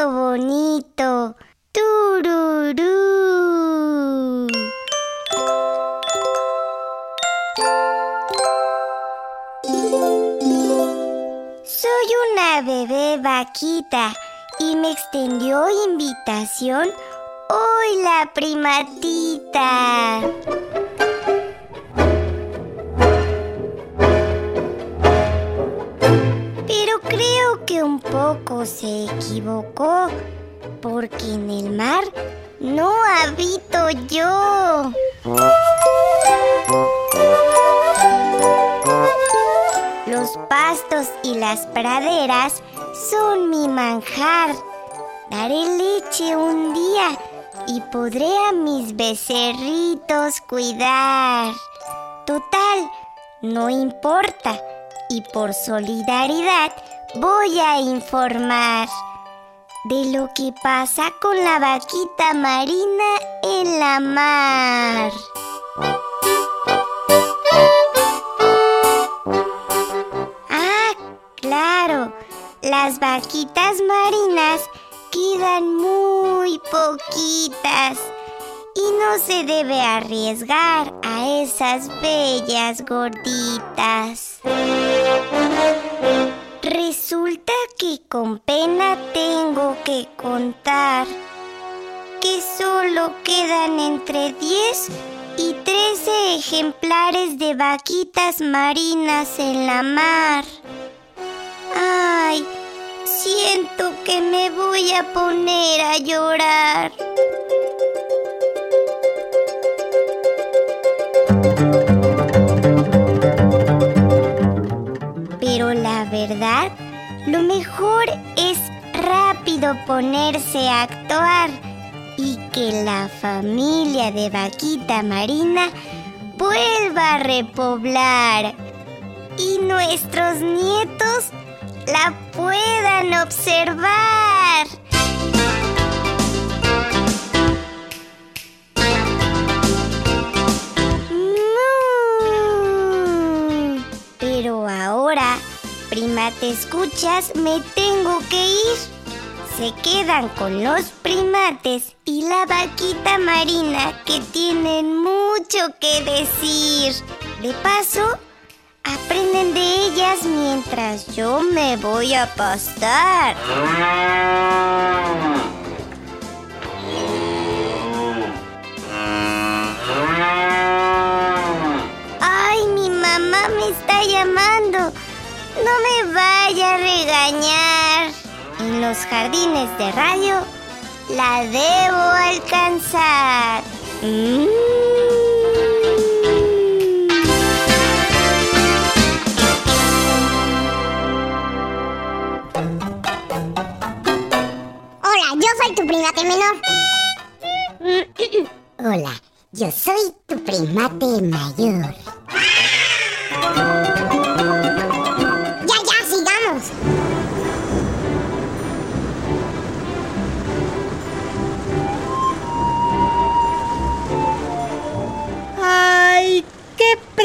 Bonito. Tururú. Soy una bebé vaquita y me extendió invitación hoy la primatita. Creo que un poco se equivocó, porque en el mar no habito yo. Los pastos y las praderas son mi manjar. Daré leche un día y podré a mis becerritos cuidar. Total, no importa. Y por solidaridad voy a informar de lo que pasa con la vaquita marina en la mar. Ah, claro, las vaquitas marinas quedan muy poquitas y no se debe arriesgar a esas bellas gorditas. Resulta que con pena tengo que contar que solo quedan entre 10 y 13 ejemplares de vaquitas marinas en la mar. Ay, siento que me voy a poner a llorar. Verdad, lo mejor es rápido ponerse a actuar y que la familia de vaquita marina vuelva a repoblar y nuestros nietos la puedan observar. Te escuchas, me tengo que ir. Se quedan con los primates y la vaquita marina que tienen mucho que decir. De paso, aprenden de ellas mientras yo me voy a pastar. No me vaya a regañar. En los jardines de radio la debo alcanzar. Mm. Hola, yo soy tu primate menor. Hola, yo soy tu primate mayor.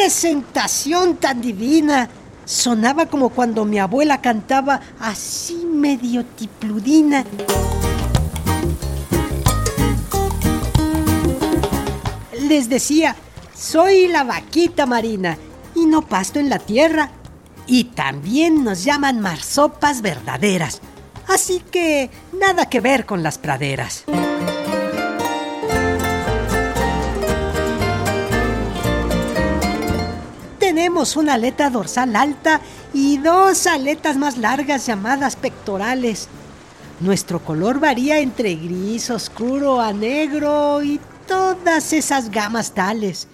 Presentación tan divina! Sonaba como cuando mi abuela cantaba así medio tipludina. Les decía, soy la vaquita marina y no pasto en la tierra. Y también nos llaman marsopas verdaderas. Así que nada que ver con las praderas. tenemos una aleta dorsal alta y dos aletas más largas llamadas pectorales. Nuestro color varía entre gris oscuro a negro y todas esas gamas tales.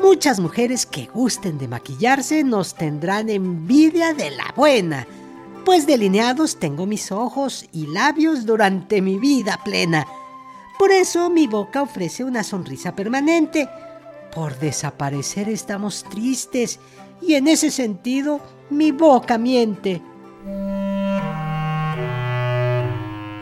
Muchas mujeres que gusten de maquillarse nos tendrán envidia de la buena pues delineados tengo mis ojos y labios durante mi vida plena. Por eso mi boca ofrece una sonrisa permanente. Por desaparecer estamos tristes y en ese sentido mi boca miente.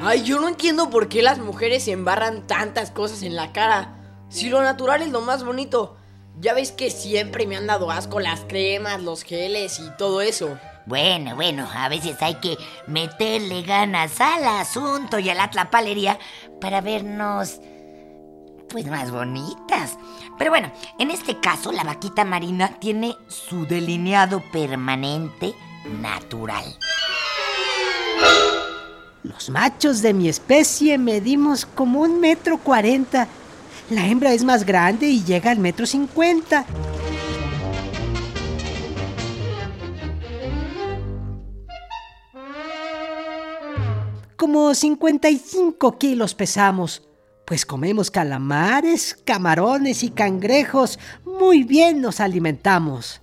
Ay, yo no entiendo por qué las mujeres se embarran tantas cosas en la cara. Si lo natural es lo más bonito. Ya ves que siempre me han dado asco las cremas, los geles y todo eso. Bueno, bueno, a veces hay que meterle ganas al asunto y a la tlapalería para vernos pues más bonitas. Pero bueno, en este caso la vaquita marina tiene su delineado permanente natural. Los machos de mi especie medimos como un metro cuarenta. La hembra es más grande y llega al metro cincuenta. Como 55 kilos pesamos, pues comemos calamares, camarones y cangrejos. Muy bien nos alimentamos.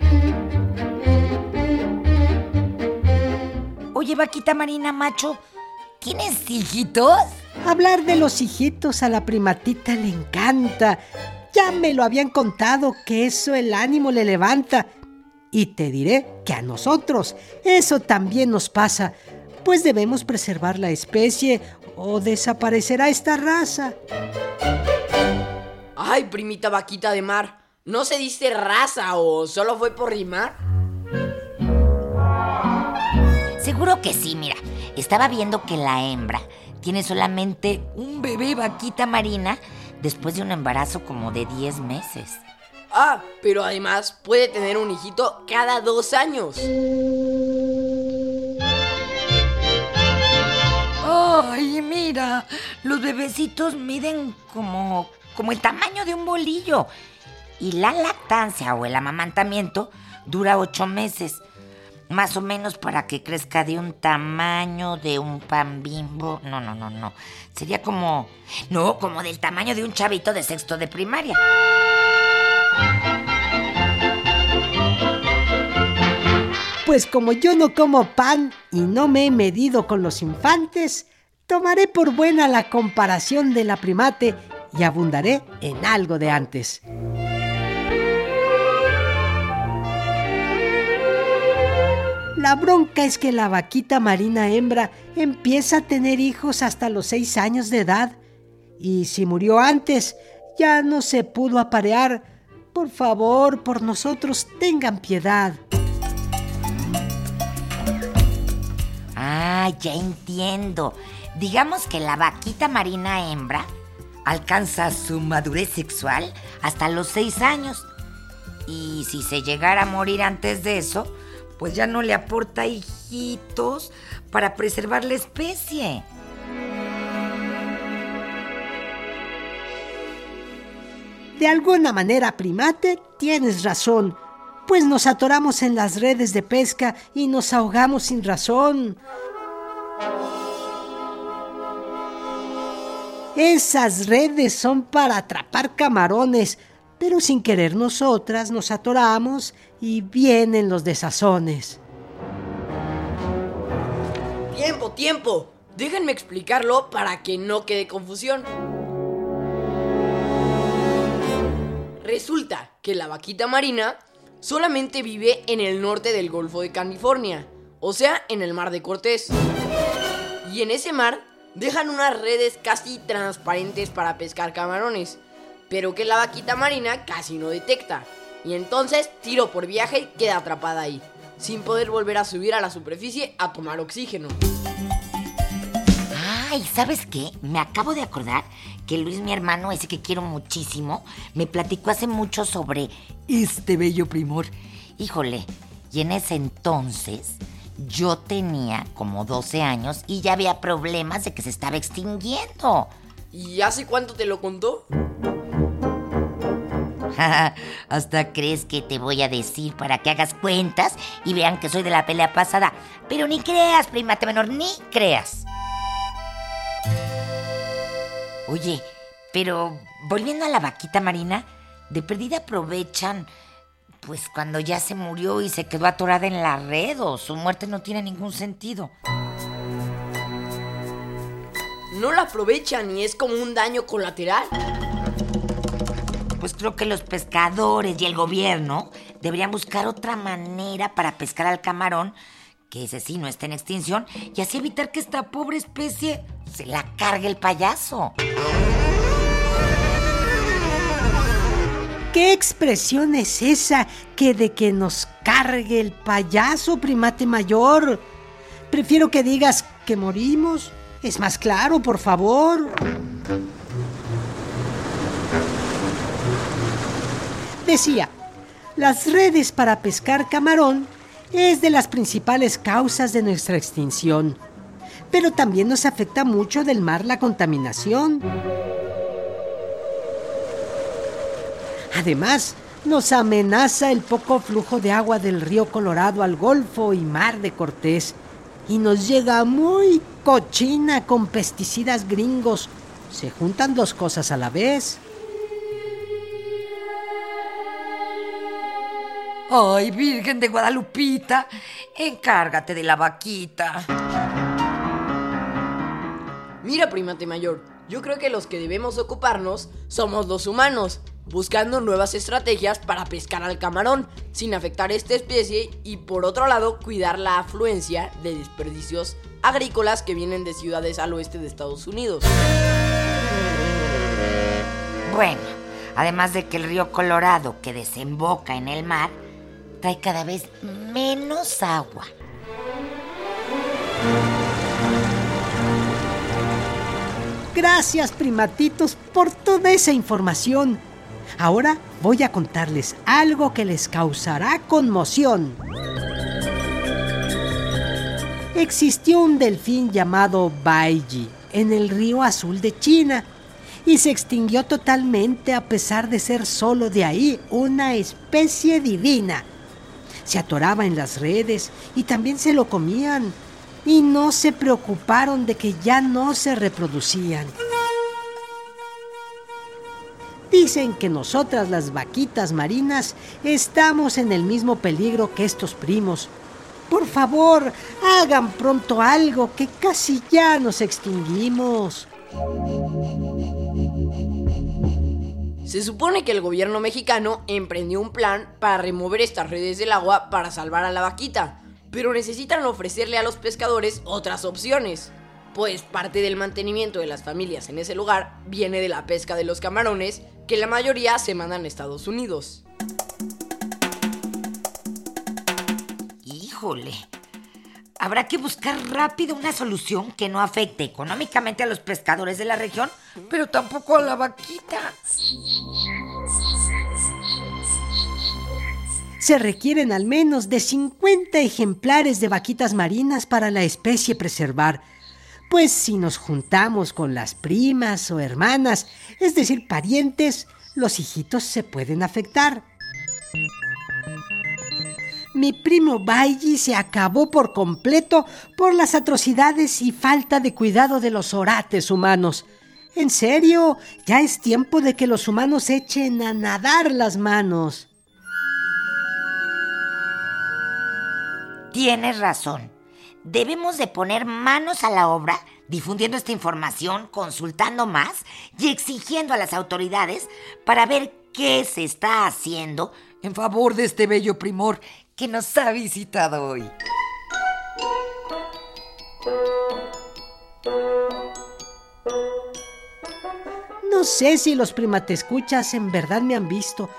Oye, vaquita marina macho, ¿tienes hijitos? Hablar de los hijitos a la primatita le encanta. Ya me lo habían contado que eso el ánimo le levanta. Y te diré que a nosotros eso también nos pasa, pues debemos preservar la especie o desaparecerá esta raza. Ay, primita vaquita de mar, ¿no se dice raza o solo fue por rimar? Seguro que sí, mira. Estaba viendo que la hembra tiene solamente un bebé vaquita marina después de un embarazo como de 10 meses. Ah, pero además puede tener un hijito cada dos años. ¡Ay, mira! Los bebecitos miden como, como el tamaño de un bolillo. Y la lactancia o el amamantamiento dura ocho meses. Más o menos para que crezca de un tamaño de un pan bimbo. No, no, no, no. Sería como. No, como del tamaño de un chavito de sexto de primaria. Pues como yo no como pan y no me he medido con los infantes, tomaré por buena la comparación de la primate y abundaré en algo de antes. La bronca es que la vaquita marina hembra empieza a tener hijos hasta los seis años de edad y si murió antes ya no se pudo aparear. Por favor, por nosotros tengan piedad. Ah, ya entiendo. Digamos que la vaquita marina hembra alcanza su madurez sexual hasta los seis años. Y si se llegara a morir antes de eso, pues ya no le aporta hijitos para preservar la especie. De alguna manera, primate, tienes razón, pues nos atoramos en las redes de pesca y nos ahogamos sin razón. Esas redes son para atrapar camarones, pero sin querer nosotras nos atoramos y vienen los desazones. Tiempo, tiempo. Déjenme explicarlo para que no quede confusión. Resulta que la vaquita marina solamente vive en el norte del Golfo de California, o sea, en el Mar de Cortés. Y en ese mar dejan unas redes casi transparentes para pescar camarones, pero que la vaquita marina casi no detecta. Y entonces, tiro por viaje, queda atrapada ahí, sin poder volver a subir a la superficie a tomar oxígeno. Ay, ¿sabes qué? Me acabo de acordar que Luis, mi hermano, ese que quiero muchísimo, me platicó hace mucho sobre este bello primor. Híjole, y en ese entonces yo tenía como 12 años y ya había problemas de que se estaba extinguiendo. ¿Y hace cuánto te lo contó? Hasta crees que te voy a decir para que hagas cuentas y vean que soy de la pelea pasada. Pero ni creas, primate menor, ni creas. Oye, pero volviendo a la vaquita marina, De perdida aprovechan, pues cuando ya se murió y se quedó atorada en la red o su muerte no tiene ningún sentido. No la aprovechan y es como un daño colateral. Pues creo que los pescadores y el gobierno deberían buscar otra manera para pescar al camarón, que ese sí no está en extinción, y así evitar que esta pobre especie se la cargue el payaso. ¿Qué expresión es esa que de que nos cargue el payaso, primate mayor? Prefiero que digas que morimos. Es más claro, por favor. Decía, las redes para pescar camarón es de las principales causas de nuestra extinción. Pero también nos afecta mucho del mar la contaminación. Además, nos amenaza el poco flujo de agua del río Colorado al Golfo y Mar de Cortés. Y nos llega muy cochina con pesticidas gringos. Se juntan dos cosas a la vez. Ay, Virgen de Guadalupita, encárgate de la vaquita. Mira, primate mayor, yo creo que los que debemos ocuparnos somos los humanos, buscando nuevas estrategias para pescar al camarón sin afectar a esta especie y por otro lado cuidar la afluencia de desperdicios agrícolas que vienen de ciudades al oeste de Estados Unidos. Bueno, además de que el río Colorado que desemboca en el mar trae cada vez menos agua. Gracias, primatitos, por toda esa información. Ahora voy a contarles algo que les causará conmoción. Existió un delfín llamado Baiji en el río Azul de China y se extinguió totalmente a pesar de ser solo de ahí una especie divina. Se atoraba en las redes y también se lo comían y no se preocuparon de que ya no se reproducían. Dicen que nosotras las vaquitas marinas estamos en el mismo peligro que estos primos. Por favor, hagan pronto algo que casi ya nos extinguimos. Se supone que el gobierno mexicano emprendió un plan para remover estas redes del agua para salvar a la vaquita, pero necesitan ofrecerle a los pescadores otras opciones, pues parte del mantenimiento de las familias en ese lugar viene de la pesca de los camarones, que la mayoría se mandan a Estados Unidos. Híjole. Habrá que buscar rápido una solución que no afecte económicamente a los pescadores de la región, pero tampoco a la vaquita. Se requieren al menos de 50 ejemplares de vaquitas marinas para la especie preservar. Pues si nos juntamos con las primas o hermanas, es decir, parientes, los hijitos se pueden afectar. Mi primo Bailly se acabó por completo por las atrocidades y falta de cuidado de los orates humanos. En serio, ya es tiempo de que los humanos echen a nadar las manos. Tienes razón. Debemos de poner manos a la obra, difundiendo esta información, consultando más y exigiendo a las autoridades para ver qué se está haciendo en favor de este bello primor que nos ha visitado hoy. No sé si los primatescuchas en verdad me han visto,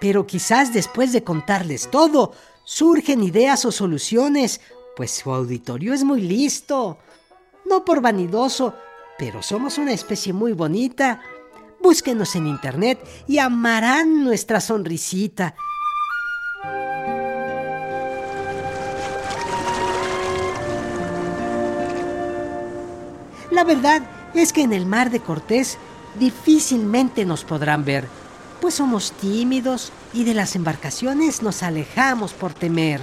pero quizás después de contarles todo, surgen ideas o soluciones, pues su auditorio es muy listo. No por vanidoso, pero somos una especie muy bonita. Búsquenos en internet y amarán nuestra sonrisita. La verdad es que en el mar de Cortés difícilmente nos podrán ver, pues somos tímidos y de las embarcaciones nos alejamos por temer.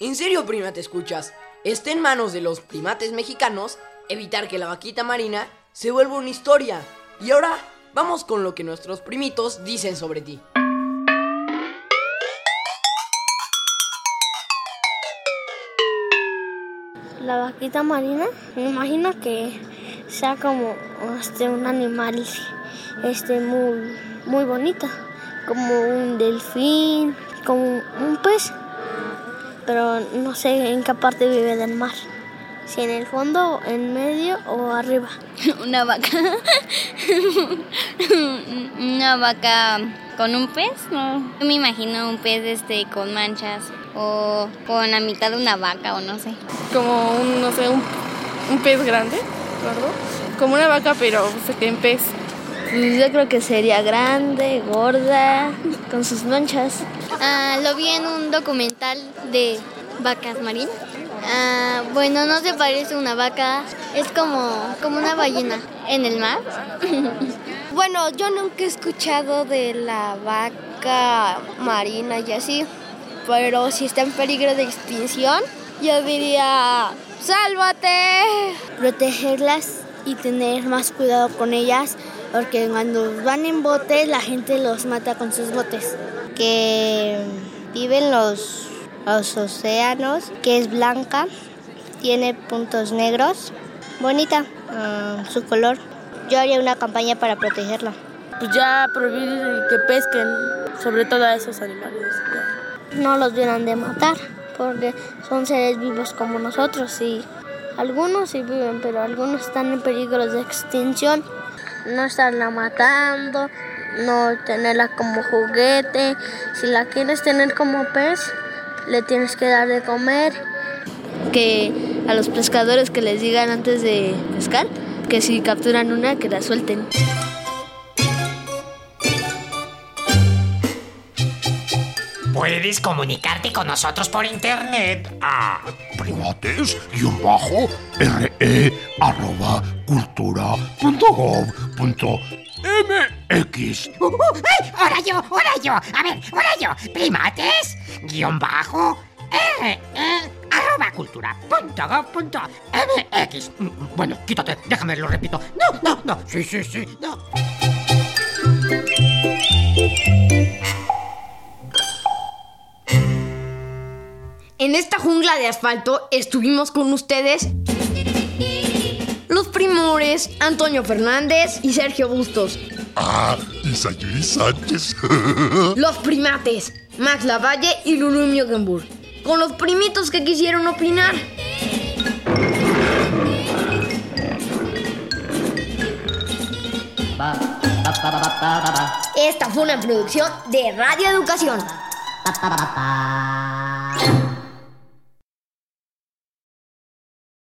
En serio, prima, te escuchas. Está en manos de los primates mexicanos evitar que la vaquita marina se vuelva una historia. Y ahora, vamos con lo que nuestros primitos dicen sobre ti. La vaquita marina, me imagino que sea como este, un animal este, muy, muy bonito, como un delfín, como un pez, pero no sé en qué parte vive del mar. Si en el fondo, en medio o arriba. Una vaca. Una vaca con un pez, ¿no? Yo me imagino un pez este con manchas o con la mitad de una vaca o no sé. Como un, no sé, un, un pez grande, ¿verdad? Como una vaca, pero se queda en pez. Pues yo creo que sería grande, gorda, con sus manchas. Ah, lo vi en un documental de vacas marinas. Ah, bueno, no se parece a una vaca, es como, como una ballena en el mar. bueno, yo nunca he escuchado de la vaca marina y así, pero si está en peligro de extinción, yo diría, sálvate. Protegerlas y tener más cuidado con ellas, porque cuando van en botes la gente los mata con sus botes. Que viven los los océanos, que es blanca, tiene puntos negros, bonita ah, su color. Yo haría una campaña para protegerla. Pues ya prohibir que pesquen, sobre todo a esos animales. No los dieran de matar, porque son seres vivos como nosotros y algunos sí viven, pero algunos están en peligro de extinción. No estarla matando, no tenerla como juguete. Si la quieres tener como pez, le tienes que dar de comer. Que a los pescadores que les digan antes de pescar que si capturan una, que la suelten. Puedes comunicarte con nosotros por internet a primates-re arroba cultura.gov.mx. Uh, uh, ¡Ay! ¡Ahora yo! ¡Ahora yo! A ver, ahora yo. Primates, guion bajo, re, arroba cultura.gov.mx. Bueno, quítate, déjame, lo repito. No, no, no. Sí, sí, sí, no. En esta jungla de asfalto estuvimos con ustedes primores Antonio Fernández y Sergio Bustos. Ah, y Sayuri Sánchez. los primates Max Lavalle y Lulu Miogenburg. Con los primitos que quisieron opinar. Esta fue una producción de Radio Educación.